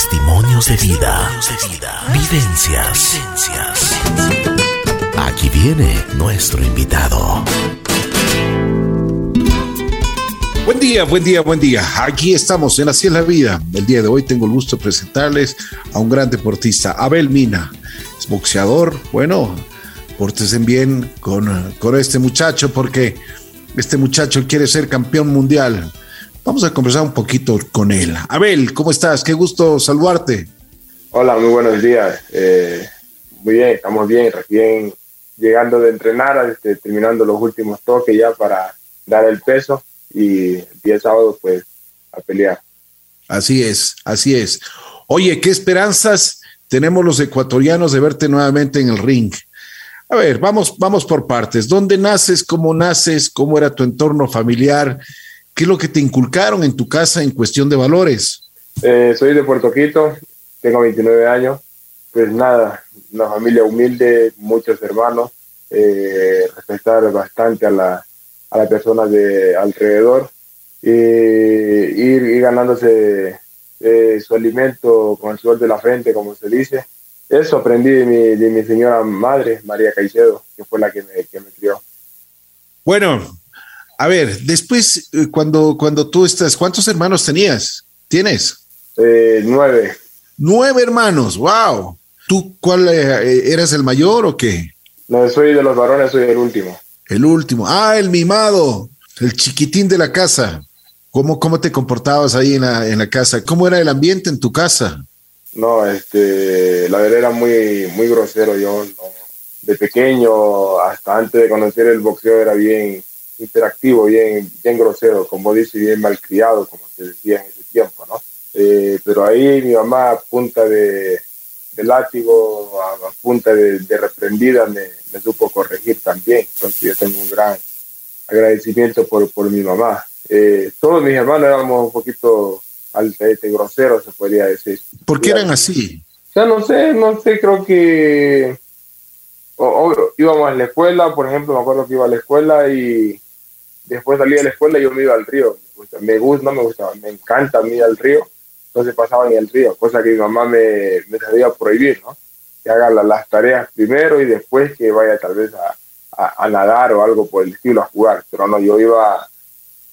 Testimonios de vida. Vivencias. Aquí viene nuestro invitado. Buen día, buen día, buen día. Aquí estamos en Así es la vida. El día de hoy tengo el gusto de presentarles a un gran deportista, Abel Mina. Es boxeador. Bueno, portesen bien con, con este muchacho porque este muchacho quiere ser campeón mundial. Vamos a conversar un poquito con él. Abel, ¿cómo estás? Qué gusto saludarte. Hola, muy buenos días. Eh, muy bien, estamos bien, recién llegando de entrenar, este, terminando los últimos toques ya para dar el peso y el día sábado pues a pelear. Así es, así es. Oye, ¿qué esperanzas tenemos los ecuatorianos de verte nuevamente en el ring? A ver, vamos, vamos por partes. ¿Dónde naces? ¿Cómo naces? ¿Cómo era tu entorno familiar? ¿Qué es lo que te inculcaron en tu casa en cuestión de valores? Eh, soy de Puerto Quito, tengo 29 años. Pues nada, una familia humilde, muchos hermanos, eh, respetar bastante a la, a la persona de alrededor y ir, ganándose eh, su alimento con el suelo de la frente, como se dice. Eso aprendí de mi, de mi señora madre, María Caicedo, que fue la que me, que me crió. Bueno, a ver, después, eh, cuando, cuando tú estás, ¿cuántos hermanos tenías? ¿Tienes? Eh, nueve. Nueve hermanos, wow. ¿Tú cuál eh, eras el mayor o qué? No, soy de los varones, soy el último. El último. Ah, el mimado, el chiquitín de la casa. ¿Cómo, cómo te comportabas ahí en la, en la casa? ¿Cómo era el ambiente en tu casa? No, este, la verdad era muy, muy grosero. Yo de pequeño, hasta antes de conocer el boxeo, era bien, interactivo, bien, bien grosero, como dice, bien malcriado, como se decía en ese tiempo, ¿no? Eh, pero ahí mi mamá a punta de, de látigo, a, punta de, reprendida, me, me, supo corregir también. Entonces yo tengo un gran agradecimiento por, por mi mamá. Eh, todos mis hermanos éramos un poquito altamente groseros, se podría decir. ¿Por qué eran así? O sea, no sé, no sé, creo que íbamos a la escuela, por ejemplo, me acuerdo que iba a la escuela y después salí de la escuela y yo me iba al río. Me gusta, no me gustaba, me encanta a mí al río. Entonces pasaba en el río, cosa que mi mamá me, me sabía prohibir, ¿no? Que haga las tareas primero y después que vaya tal vez a, a, nadar o algo por el estilo, a jugar. Pero no, yo iba,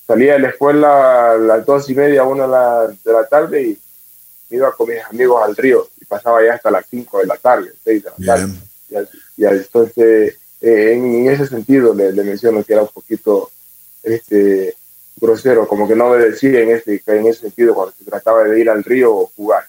salía de la escuela a las dos y media, una de la, tarde y me iba con mis amigos al río y pasaba ya hasta las cinco de la tarde, seis de la tarde. Y, entonces, eh, en, ese sentido le, le menciono que era un poquito este, grosero, como que no me decía en ese, en ese sentido cuando se trataba de ir al río o jugar.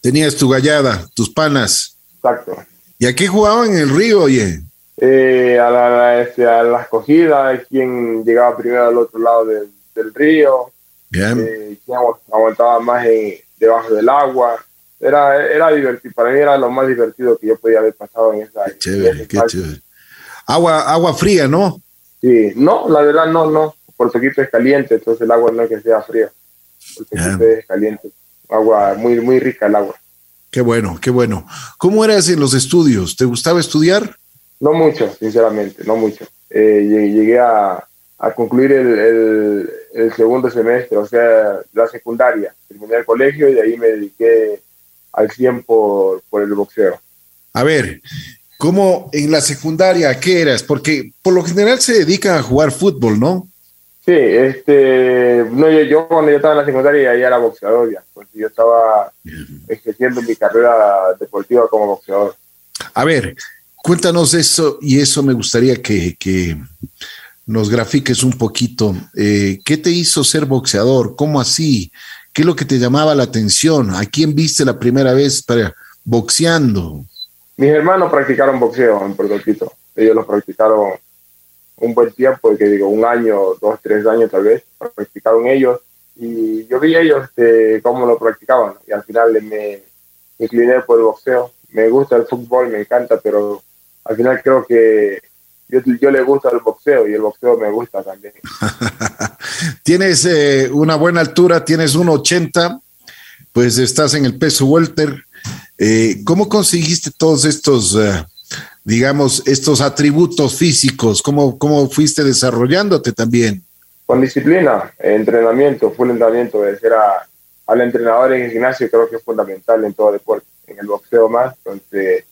Tenías tu gallada, tus panas. Exacto. ¿Y a qué jugaban en el río, oye? Eh, a, la, este, a la escogida, quien llegaba primero al otro lado del, río, Bien. Eh, quien aguantaba más debajo del agua. Era, era divertido, para mí era lo más divertido que yo podía haber pasado en esa. Qué chévere, qué chévere. Agua, agua fría, ¿no? Sí, no, la verdad no, no. Puerto Quito es caliente, entonces el agua no es que sea fría. Puerto Quito es caliente. Agua muy, muy rica el agua. Qué bueno, qué bueno. ¿Cómo eras en los estudios? ¿Te gustaba estudiar? No mucho, sinceramente, no mucho. Eh, llegué a, a concluir el, el, segundo semestre, o sea, la secundaria. Terminé el colegio y de ahí me dediqué al 100 por, por el boxeo. A ver, ¿Cómo en la secundaria qué eras? Porque por lo general se dedican a jugar fútbol, ¿no? Sí, este, no, yo, cuando yo estaba en la secundaria ya era boxeador ya, pues yo estaba ejerciendo mi carrera deportiva como boxeador. A ver, cuéntanos eso y eso me gustaría que, que nos grafiques un poquito. Eh, ¿Qué te hizo ser boxeador? ¿Cómo así? ¿Qué es lo que te llamaba la atención? ¿A quién viste la primera vez para boxeando? Mis hermanos practicaron boxeo en Puerto Rico. Ellos lo practicaron un buen tiempo, que digo, un año, dos, tres años tal vez, practicaron ellos. Y yo vi ellos este, cómo lo practicaban. Y al final me incliné por el boxeo. Me gusta el fútbol, me encanta, pero al final creo que yo, le gusta el boxeo y el boxeo me gusta también. tienes eh, una buena altura, tienes 1,80, pues estás en el peso welter eh, ¿Cómo conseguiste todos estos, eh, digamos, estos atributos físicos? ¿Cómo, ¿Cómo fuiste desarrollándote también? Con disciplina, entrenamiento, full entrenamiento. Era al entrenador en el gimnasio creo que es fundamental en todo deporte, en el boxeo más. Entonces,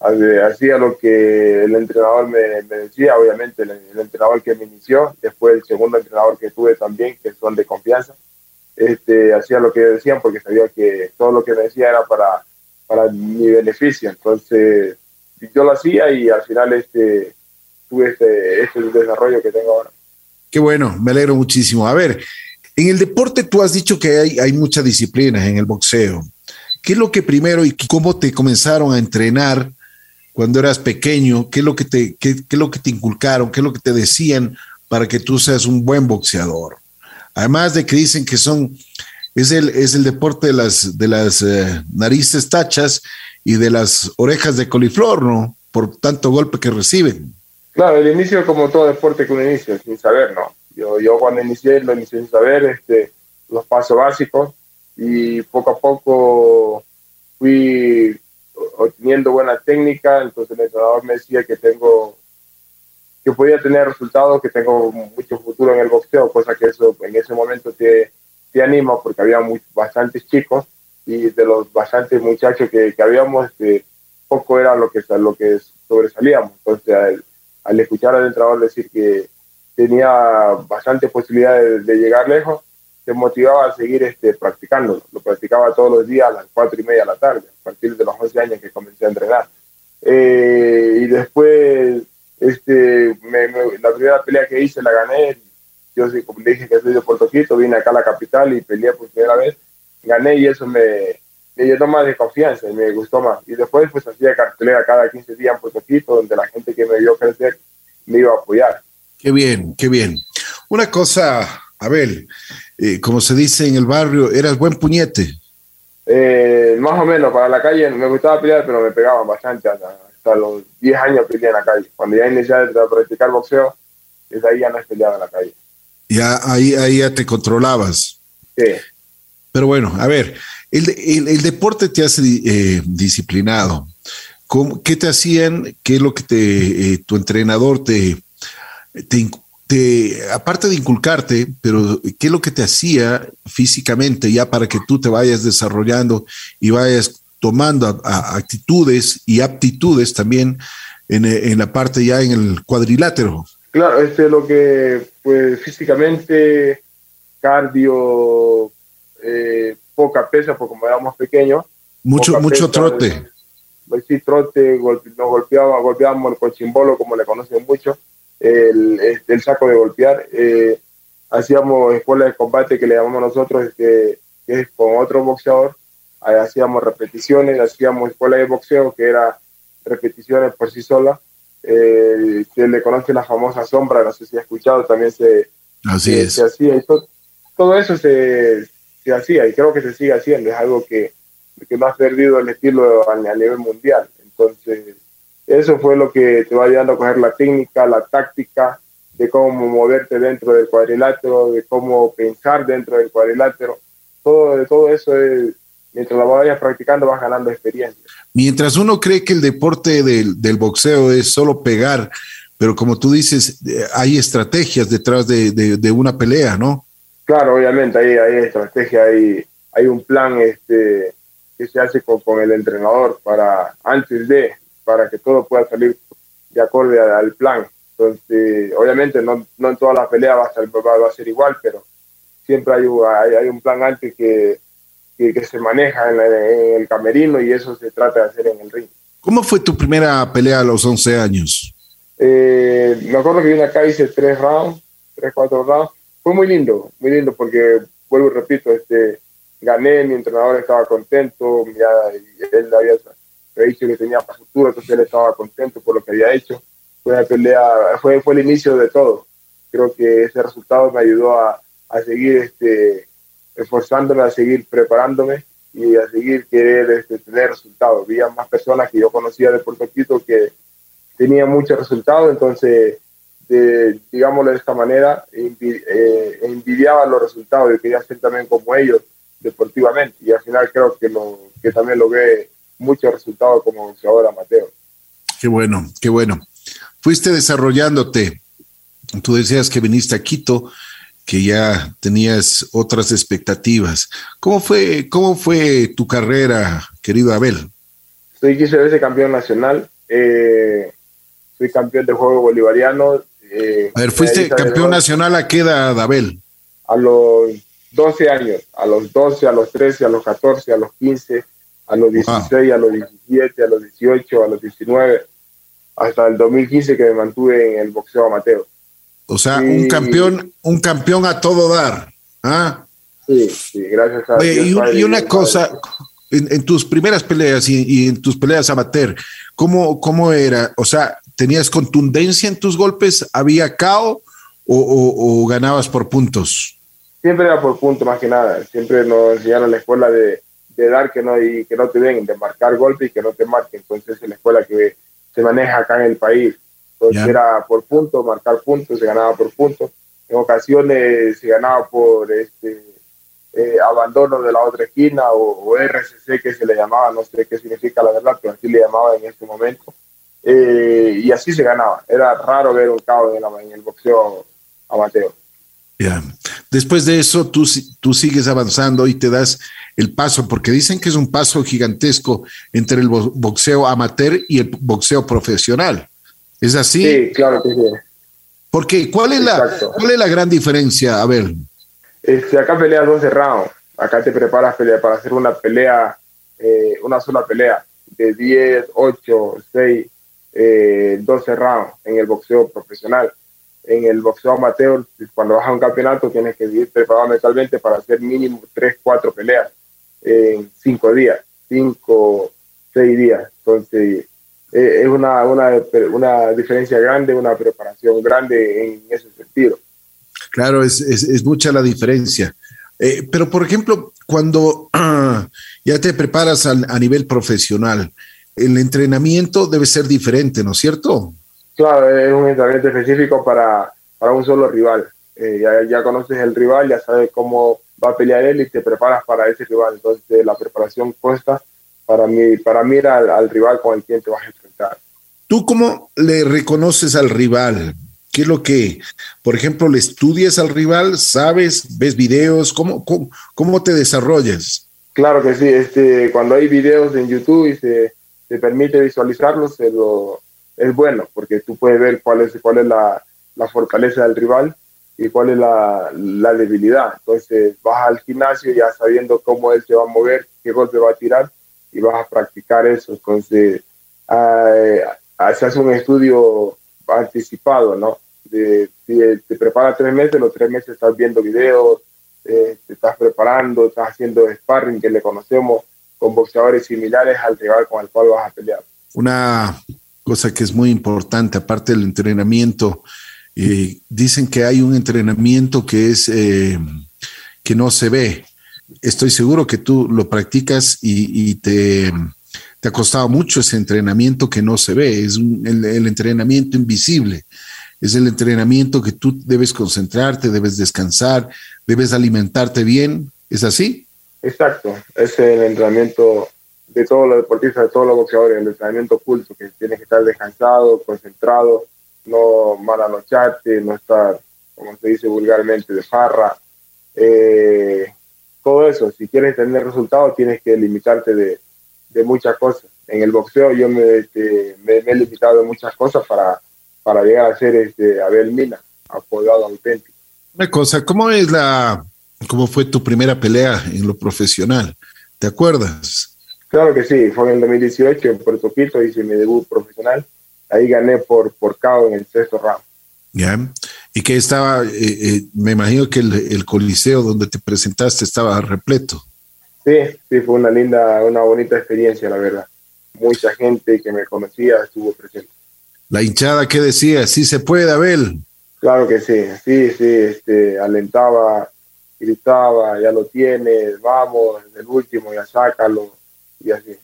hacía lo que el entrenador me, decía, obviamente el, entrenador que me inició, después el segundo entrenador que tuve también, que son de confianza, este, hacía lo que decían porque sabía que todo lo que me decía era para, para mi beneficio. Entonces, yo lo hacía y al final este, tuve este, este desarrollo que tengo ahora. Qué bueno, me alegro muchísimo. A ver, en el deporte tú has dicho que hay, hay mucha disciplina en el boxeo. ¿Qué es lo que primero y cómo te comenzaron a entrenar cuando eras pequeño? ¿Qué es lo que te, qué, qué es lo que te inculcaron? ¿Qué es lo que te decían para que tú seas un buen boxeador? Además de que dicen que son, es el, es el deporte de las, de las eh, narices tachas y de las orejas de coliflor, ¿no? Por tanto golpe que reciben. Claro, el inicio como todo deporte que uno inicia, sin saber, ¿no? Yo, yo cuando inicié, lo inicié sin saber este, los pasos básicos y poco a poco fui obteniendo buena técnica, entonces el entrenador me decía que tengo que podía tener resultados, que tengo mucho futuro en el boxeo, cosa que eso en ese momento te, te anima porque había muy, bastantes chicos y de los bastantes muchachos que, que habíamos, este, poco era lo que, lo que sobresalíamos. Entonces, al escuchar al entrenador decir que tenía bastante posibilidades de, llegar lejos, te motivaba a seguir este, practicando. Lo practicaba todos los días a las cuatro y media de la tarde, a partir de los 11 años que comencé a entrenar. Eh, y después, este, la primera pelea que hice la gané. Yo, como le dije que soy de Puerto Quito, vine acá a la capital y peleé por primera vez. Gané y eso me, me llenó más de confianza y me gustó más. Y después pues hacía cartelera cada 15 días en Puerto Quito, donde la gente que me vio crecer me iba a apoyar. Qué bien, qué bien. Una cosa, Abel, eh, como se dice en el barrio, eras buen puñete. Eh, más o menos, para la calle me gustaba pelear, pero me pegaban bastante hasta, los 10 años peleé en la calle. Cuando ya inicié a practicar boxeo, desde ahí ya no peleaba en la calle. Ya ahí, ahí ya te controlabas. Sí. Pero bueno, a ver, el, deporte te hace eh, disciplinado. ¿Qué te hacían? ¿Qué es lo que te, eh, tu entrenador te, te, aparte de inculcarte, pero qué es lo que te hacía físicamente ya para que tú te vayas desarrollando y vayas tomando actitudes y aptitudes también en, la parte ya en el cuadrilátero? Claro, este lo que, pues físicamente, cardio, eh, poca pesa, porque como éramos pequeños. Mucho, mucho trote. Pues sí, trote, nos golpeaba, golpeábamos el cochimbolo, como le conocen mucho, el, este, el saco de golpear. Eh, hacíamos escuela de combate que le llamamos nosotros, que, que es con otro boxeador. hacíamos repeticiones, hacíamos escuela de boxeo, que era repeticiones por sí sola. Eh, se le conoce la famosa sombra, no sé si ha escuchado, también se, Así es. se hacía. todo, eso se, se hacía y creo que se sigue haciendo. Es algo que, que no has perdido el estilo a, nivel mundial. Entonces, eso fue lo que te va ayudando a coger la técnica, la táctica, de cómo moverte dentro del cuadrilátero, de cómo pensar dentro del cuadrilátero. Todo, todo eso es, mientras lo vayas practicando vas ganando experiencia. Mientras uno cree que el deporte del, del boxeo es solo pegar, pero como tú dices, eh, hay estrategias detrás de, de, de una pelea, ¿no? Claro, obviamente hay, hay estrategia, hay, hay un plan este, que se hace con, con, el entrenador para antes de, para que todo pueda salir de acorde al, plan. Entonces, obviamente no, no en todas las peleas va a, ser, va, a ser igual, pero siempre hay, hay, hay un plan antes que, que, se maneja en, el camerino y eso se trata de hacer en el ring. ¿Cómo fue tu primera pelea a los 11 años? Eh, me acuerdo que vine acá hice tres rounds, tres, cuatro rounds fue muy lindo, muy lindo porque, vuelvo y repito, este, gané, mi entrenador estaba contento, ya, él había dicho que tenía futuro, entonces él estaba contento por lo que había hecho. Fue una pelea, fue, fue el inicio de todo. Creo que ese resultado me ayudó a, a seguir este, esforzándome, a seguir preparándome y a seguir querer este, tener resultados. Había más personas que yo conocía de Puerto Quito que tenían muchos resultados, entonces digámoslo de esta manera, eh, envidiaba los resultados y quería ser también como ellos deportivamente. Y al final creo que, lo, que también lo ve muchos resultados como ahora Mateo. Qué bueno, qué bueno. Fuiste desarrollándote. Tú decías que viniste a Quito. Que ya tenías otras expectativas. ¿Cómo fue, cómo fue tu carrera, querido Abel? Soy 15 veces campeón nacional, eh, soy campeón de juego bolivariano. Eh, a ver, ¿fuiste campeón nacional a qué edad, Abel? A los 12 años, a los 12, a los 13, a los 14, a los 15, a los 16, a los 17, a los 18, a los 19, hasta el 2015 que me mantuve en el boxeo amateur. O sea, un campeón, un campeón a todo dar. ¿ah? Sí, sí, gracias a Oye, y, una cosa, en, tus primeras peleas y, en tus peleas amateur, ¿cómo, ¿cómo era? O sea, ¿tenías contundencia en tus golpes? ¿Había cao o, ganabas por puntos? Siempre era por puntos, más que nada. Siempre nos enseñaron en la escuela de, dar que no, y que no te den, de marcar golpes y que no te marquen. Entonces, en la escuela que se maneja acá en el país. Entonces, era por puntos, marcar puntos, se ganaba por puntos. En ocasiones se ganaba por este eh, abandono de la otra esquina o, RCC que se le llamaba, no sé qué significa la verdad, pero así le llamaba en este momento. Eh, y así se ganaba. Era raro ver un caos en, el boxeo amateur. Ya. Después de eso, tú, tú sigues avanzando y te das el paso, porque dicen que es un paso gigantesco entre el boxeo amateur y el boxeo profesional. ¿Es así? Sí, claro que sí. Porque, ¿cuál es, la, ¿cuál es la gran diferencia? A ver, este, acá peleas 12 rounds. Acá te preparas para hacer una pelea, eh, una sola pelea de 10, 8, 6, 12 rounds en el boxeo profesional. En el boxeo amateur, cuando vas a un campeonato, tienes que ir preparado mentalmente para hacer mínimo 3, 4 peleas en 5 días, 5, 6 días. Entonces, eh, es una, una, una diferencia grande, una preparación grande en ese sentido. Claro, es, mucha la diferencia. Eh, pero, por ejemplo, cuando ya te preparas a, nivel profesional, el entrenamiento debe ser diferente, ¿no es cierto? Claro, es un entrenamiento específico para, para un solo rival. Eh, ya, conoces el rival, ya sabes cómo va a pelear él y te preparas para ese rival. Entonces, la preparación cuesta para mí, para mirar al, al rival con el quien te vas a enfrentar. ¿Tú cómo le reconoces al rival? ¿Qué es lo que, por ejemplo, le estudias al rival? ¿Sabes? ¿Ves videos? ¿Cómo, cómo, te desarrollas? Claro que sí. Este, cuando hay videos en YouTube y se, se permite visualizarlos, es bueno, porque tú puedes ver cuál es, cuál es la, la fortaleza del rival y cuál es la, la, debilidad. Entonces vas al gimnasio ya sabiendo cómo él se va a mover, qué golpe va a tirar y vas a practicar eso. Entonces, eh, haces un estudio anticipado, ¿no? de, si te preparas tres meses, los tres meses estás viendo videos, eh, te estás preparando, estás haciendo sparring que le conocemos con boxeadores similares al rival con el cual vas a pelear. Una cosa que es muy importante, aparte del entrenamiento, eh, dicen que hay un entrenamiento que es eh, que no se ve. Estoy seguro que tú lo practicas y, te, ha costado mucho ese entrenamiento que no se ve, es el entrenamiento invisible es el entrenamiento que tú debes concentrarte, debes descansar, debes alimentarte bien. ¿Es así? Exacto, es el entrenamiento de todos los deportistas, de todos los boxeadores, el entrenamiento oculto, que tienes que estar descansado, concentrado, no malanocharte, no estar, como se dice vulgarmente, de farra. Eh, todo eso, si quieres tener resultados, tienes que limitarte de, muchas cosas. En el boxeo yo me, este, me he limitado de muchas cosas para para llegar a ser este Abel Mina, apodado auténtico. Una cosa, ¿cómo es la, cómo fue tu primera pelea en lo profesional? ¿Te acuerdas? Claro que sí, fue en el 2018 en Puerto Quito, hice mi debut profesional. Ahí gané por, por KO en el sexto round. Ya, y que estaba, eh, eh, me imagino que el, el, coliseo donde te presentaste estaba repleto. Sí, sí, fue una linda, una bonita experiencia, la verdad. Mucha gente que me conocía estuvo presente. La hinchada que decía, sí se puede, Abel. Claro que sí, sí, sí, este, alentaba, gritaba, ya lo tienes, vamos, el último, ya sácalo, y así.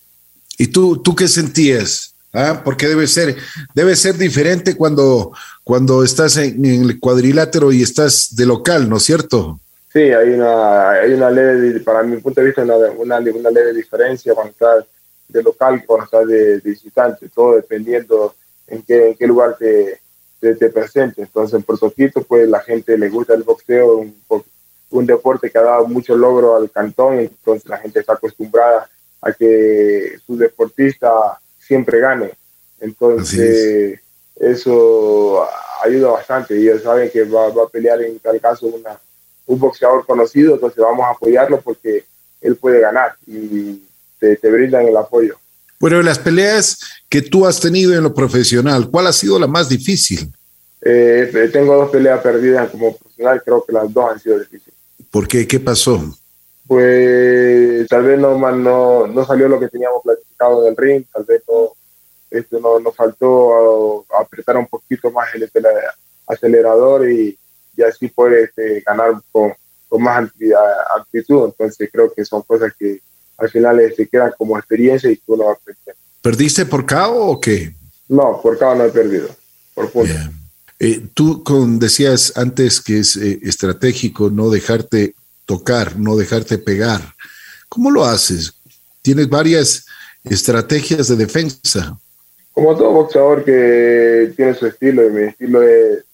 ¿Y tú, tú qué sentías? ¿Ah? Porque debe ser, debe ser diferente cuando, cuando estás en, el cuadrilátero y estás de local, ¿no es cierto? Sí, hay una, hay una leve, para mi punto de vista, una, una, una leve diferencia cuando estás de local y cuando estás de visitante, todo dependiendo en qué, en qué lugar te, te, te presente. Entonces, en Puerto Quito, pues la gente le gusta el boxeo, un, un deporte que ha dado mucho logro al cantón, entonces la gente está acostumbrada a que su deportista siempre gane. Entonces, eso ayuda bastante. Y ellos saben que va, a pelear en tal caso una, un boxeador conocido, entonces vamos a apoyarlo porque él puede ganar y te, te brindan el apoyo. Bueno, las peleas que tú has tenido en lo profesional, ¿cuál ha sido la más difícil? Eh, tengo dos peleas perdidas como profesional, creo que las dos han sido difíciles. ¿Por qué? ¿Qué pasó? Pues tal vez no, no, no salió lo que teníamos planificado en el ring, tal vez no, esto no, nos faltó apretar un poquito más el acelerador y, y así poder este, ganar con, con más actitud. Entonces creo que son cosas que al final se este, quedan como experiencia y tú no vas ¿Perdiste por KO o qué? No, por KO no he perdido, por punto. Eh, tú con, decías antes que es eh, estratégico no dejarte tocar, no dejarte pegar. ¿Cómo lo haces? Tienes varias estrategias de defensa. Como todo boxeador que tiene su estilo, y mi estilo es,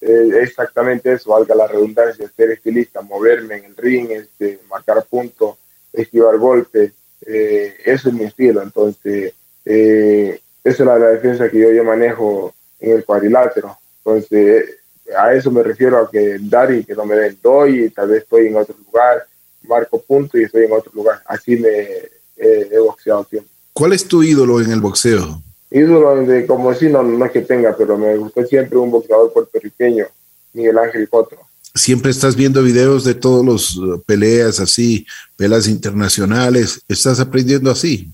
exactamente eso, valga la redundancia, ser estilista, moverme en el ring, este, marcar puntos, esquivar golpes, eh, eso es mi estilo. Entonces, eh, esa es la, defensa que yo, yo manejo en el cuadrilátero. Entonces, a eso me refiero a que dar y que no me den, doy y tal vez estoy en otro lugar, marco punto y estoy en otro lugar. Así me he boxeado siempre. ¿Cuál es tu ídolo en el boxeo? Ídolo, de, como si no, no es que tenga, pero me gustó siempre un boxeador puertorriqueño, Miguel Ángel Cotro. Siempre estás viendo videos de todos los uh, peleas así, peleas internacionales. ¿Estás aprendiendo así?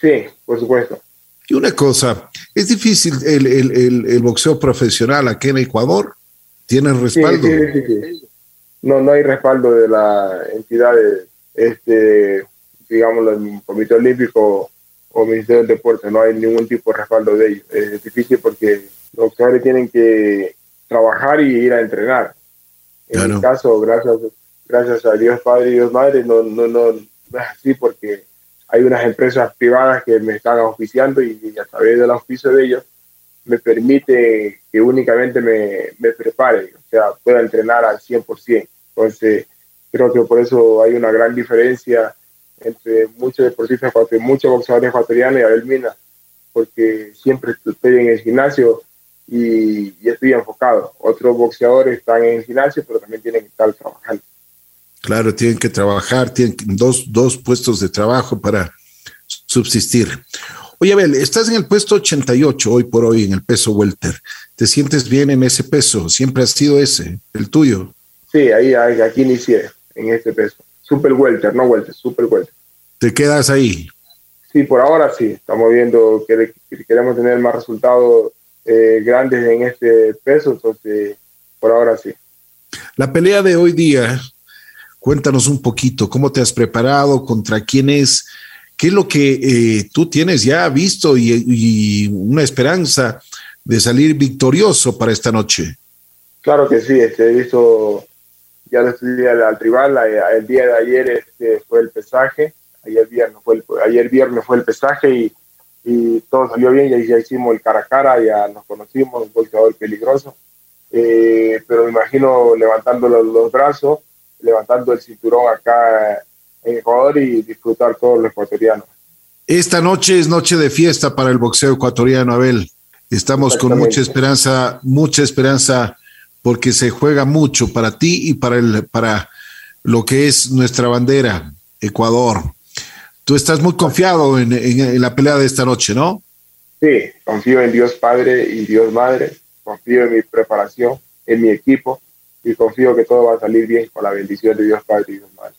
Sí, por supuesto. Y una cosa, ¿es difícil el, el, el, boxeo profesional aquí en Ecuador? ¿Tiene respaldo? Sí, sí, no, no hay respaldo de la entidad, de, este, digamos, el Comité Olímpico o Ministerio del Deporte, no hay ningún tipo de respaldo de ellos. Es difícil porque los boxeadores tienen que trabajar y ir a entrenar. En mi caso, gracias, gracias a Dios Padre y Dios Madre, no, no, no, no es así porque hay unas empresas privadas que me están auspiciando y, a través del auspicio de ellos me permite que únicamente me, me prepare, o sea, pueda entrenar al 100%. Entonces, creo que por eso hay una gran diferencia entre muchos deportistas, muchos boxeadores ecuatorianos y Abel Mina, porque siempre estoy en el gimnasio y, y, estoy enfocado. Otros boxeadores están en el gimnasio, pero también tienen que estar trabajando. Claro, tienen que trabajar, tienen dos, dos puestos de trabajo para subsistir. Oye, Abel, estás en el puesto 88 hoy por hoy en el peso welter. ¿Te sientes bien en ese peso? ¿Siempre ha sido ese, el tuyo? Sí, ahí, aquí inicié, en este peso. Super welter, no welter, super welter. ¿Te quedas ahí? Sí, por ahora sí. Estamos viendo que, queremos tener más resultados eh, grandes en este peso, entonces por ahora sí. La pelea de hoy día Cuéntanos un poquito, ¿cómo te has preparado? ¿Contra quién es? ¿Qué es lo que eh, tú tienes ya visto y, una esperanza de salir victorioso para esta noche? Claro que sí, este, he visto, ya lo estudié al, al rival, el día de ayer este, fue el pesaje, ayer viernes fue el, ayer viernes fue el pesaje y, y todo salió bien, ya, ya, hicimos el cara a cara, ya nos conocimos, un boxeador peligroso, eh, pero me imagino levantando los brazos, levantando el cinturón acá en Ecuador y disfrutar todos los ecuatorianos. Esta noche es noche de fiesta para el boxeo ecuatoriano, Abel. Estamos con mucha esperanza, mucha esperanza porque se juega mucho para ti y para, el, para lo que es nuestra bandera, Ecuador. Tú estás muy confiado en, en la pelea de esta noche, ¿no? Sí, confío en Dios Padre y Dios Madre, confío en mi preparación, en mi equipo y confío que todo va a salir bien con la bendición de Dios Padre y Dios Madre.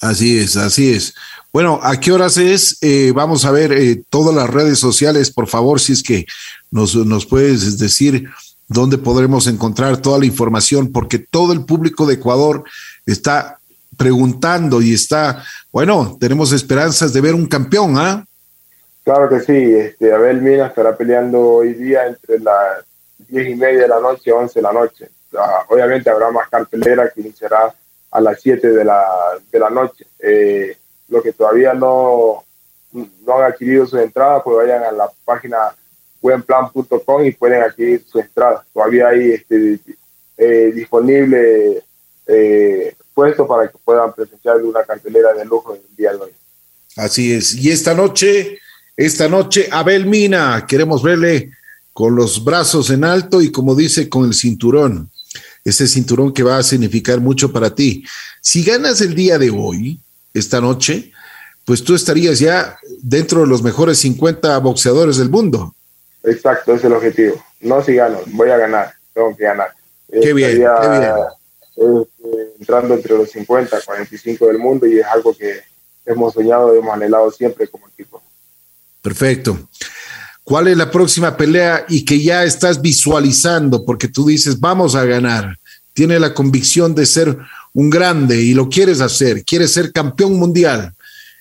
Así es, así es. Bueno, ¿a qué horas es? Eh, vamos a ver eh, todas las redes sociales, por favor, si es que nos, nos puedes decir dónde podremos encontrar toda la información, porque todo el público de Ecuador está preguntando y está, bueno, tenemos esperanzas de ver un campeón, ¿ah? Claro que sí, este, Abel Mina estará peleando hoy día entre las diez y media de la noche y once de la noche. Obviamente habrá más cartelera que iniciará a las 7 de la, de la noche. Eh, los que todavía no, no han adquirido su entrada, pues vayan a la página buenplan.com y pueden adquirir su entrada. Todavía hay este, eh, disponible eh, puesto para que puedan presenciar una cartelera de lujo el día de hoy. Así es. Y esta noche, esta noche, Abel Mina, queremos verle con los brazos en alto y como dice, con el cinturón. Ese cinturón que va a significar mucho para ti. Si ganas el día de hoy, esta noche, pues tú estarías ya dentro de los mejores 50 boxeadores del mundo. Exacto, ese es el objetivo. No si gano, voy a ganar, tengo que ganar. Qué bien, qué bien. Este, entrando entre los 50, 45 del mundo y es algo que hemos soñado y hemos anhelado siempre como equipo. Perfecto. ¿Cuál es la próxima pelea y que ya estás visualizando? Porque tú dices, vamos a ganar. Tiene la convicción de ser un grande y lo quieres hacer. Quieres ser campeón mundial.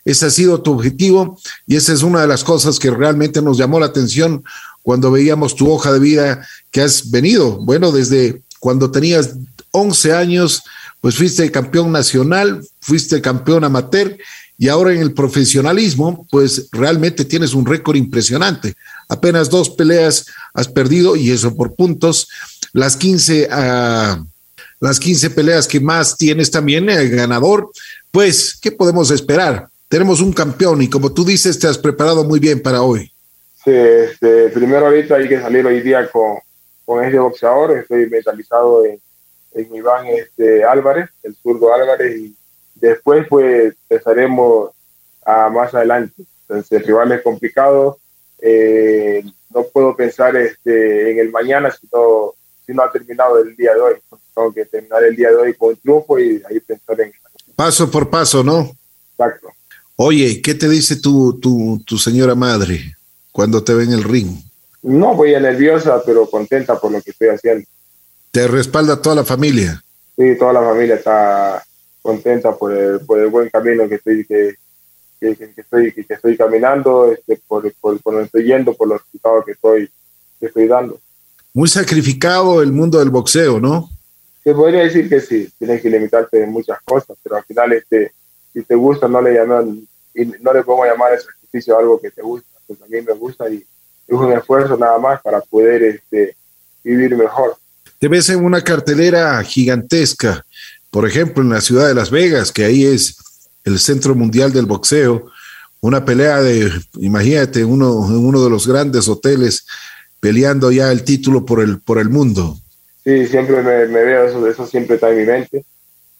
Ese ha sido tu objetivo y esa es una de las cosas que realmente nos llamó la atención cuando veíamos tu hoja de vida que has venido. Bueno, desde cuando tenías 11 años, pues fuiste campeón nacional, fuiste campeón amateur y ahora en el profesionalismo, pues realmente tienes un récord impresionante. Apenas dos peleas has perdido y eso por puntos. Las 15, ah, las 15 peleas que más tienes también, el ganador, pues, ¿qué podemos esperar? Tenemos un campeón y como tú dices, te has preparado muy bien para hoy. Sí, este, primero ahorita hay que salir hoy día con, con este boxeador, estoy mentalizado en, en Iván este, Álvarez, el zurdo Álvarez, y Después, pues, empezaremos a más adelante. Entonces, el rival es complicado. Eh, no puedo pensar este, en el mañana si no, si no ha terminado el día de hoy. Tengo que terminar el día de hoy con triunfo y ahí pensar en... Paso por paso, ¿no? Exacto. Oye, ¿qué te dice tu, tu, tu señora madre cuando te ve en el ring? No, voy a nerviosa, pero contenta por lo que estoy haciendo. ¿Te respalda toda la familia? Sí, toda la familia está contenta por el, por el buen camino que estoy, que, que, que estoy, que, estoy caminando, este, por, por, por donde estoy yendo, por los resultados que estoy, que estoy dando. Muy sacrificado el mundo del boxeo, ¿no? Se podría decir que sí, tienes que limitarte en muchas cosas, pero al final, este, si te gusta, no le llaman, y no le podemos llamar el sacrificio a algo que te gusta, pues mí me gusta y es un esfuerzo nada más para poder este, vivir mejor. Te ves en una cartelera gigantesca, por ejemplo, en la ciudad de Las Vegas, que ahí es el centro mundial del boxeo, una pelea de, imagínate, uno, en uno de los grandes hoteles peleando ya el título por el, por el mundo. Sí, siempre me, veo, eso, eso siempre está en mi mente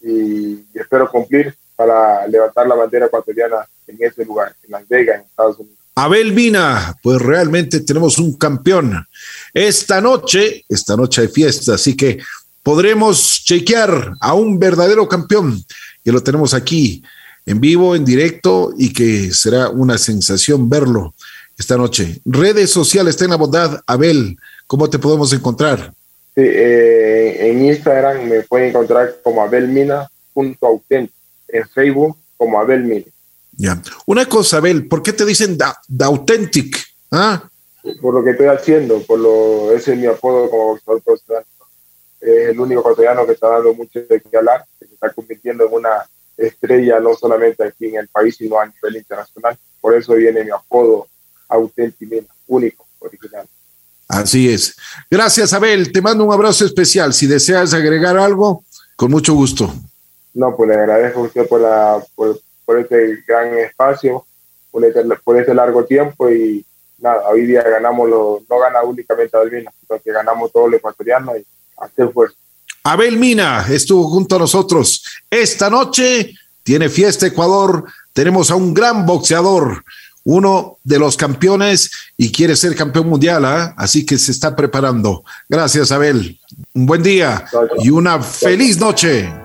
y, espero cumplir para levantar la bandera ecuatoriana en ese lugar, en Las Vegas, en Estados Unidos. Abel Mina, pues realmente tenemos un campeón. Esta noche, esta noche hay fiesta, así que podremos chequear a un verdadero campeón que lo tenemos aquí en vivo, en directo y que será una sensación verlo esta noche. Redes sociales, ten la bondad, Abel, ¿cómo te podemos encontrar? Sí, eh, en Instagram me pueden encontrar como abelmina.autent, en Facebook como Abel Mina. Ya. Una cosa, Abel, ¿por qué te dicen da, authentic? ¿Ah? Por lo que estoy haciendo, por lo ese es mi apodo como boxeador profesional es el único ecuatoriano que está dando mucho de qué hablar, que se está convirtiendo en una estrella no solamente aquí en el país, sino a nivel internacional. Por eso viene mi apodo auténtico, único, original. Así es. Gracias, Abel. Te mando un abrazo especial. Si deseas agregar algo, con mucho gusto. No, pues le agradezco a usted por, la, por, este gran espacio, por este, por este largo tiempo y nada, hoy día ganamos, lo, no gana únicamente Abel sino que ganamos todo el ecuatoriano y hacer fuerza. Abel Mina estuvo junto a nosotros. Esta noche tiene fiesta Ecuador. Tenemos a un gran boxeador, uno de los campeones y quiere ser campeón mundial, ¿eh? así que se está preparando. Gracias, Abel. Un buen día y una feliz noche.